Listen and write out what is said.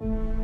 Música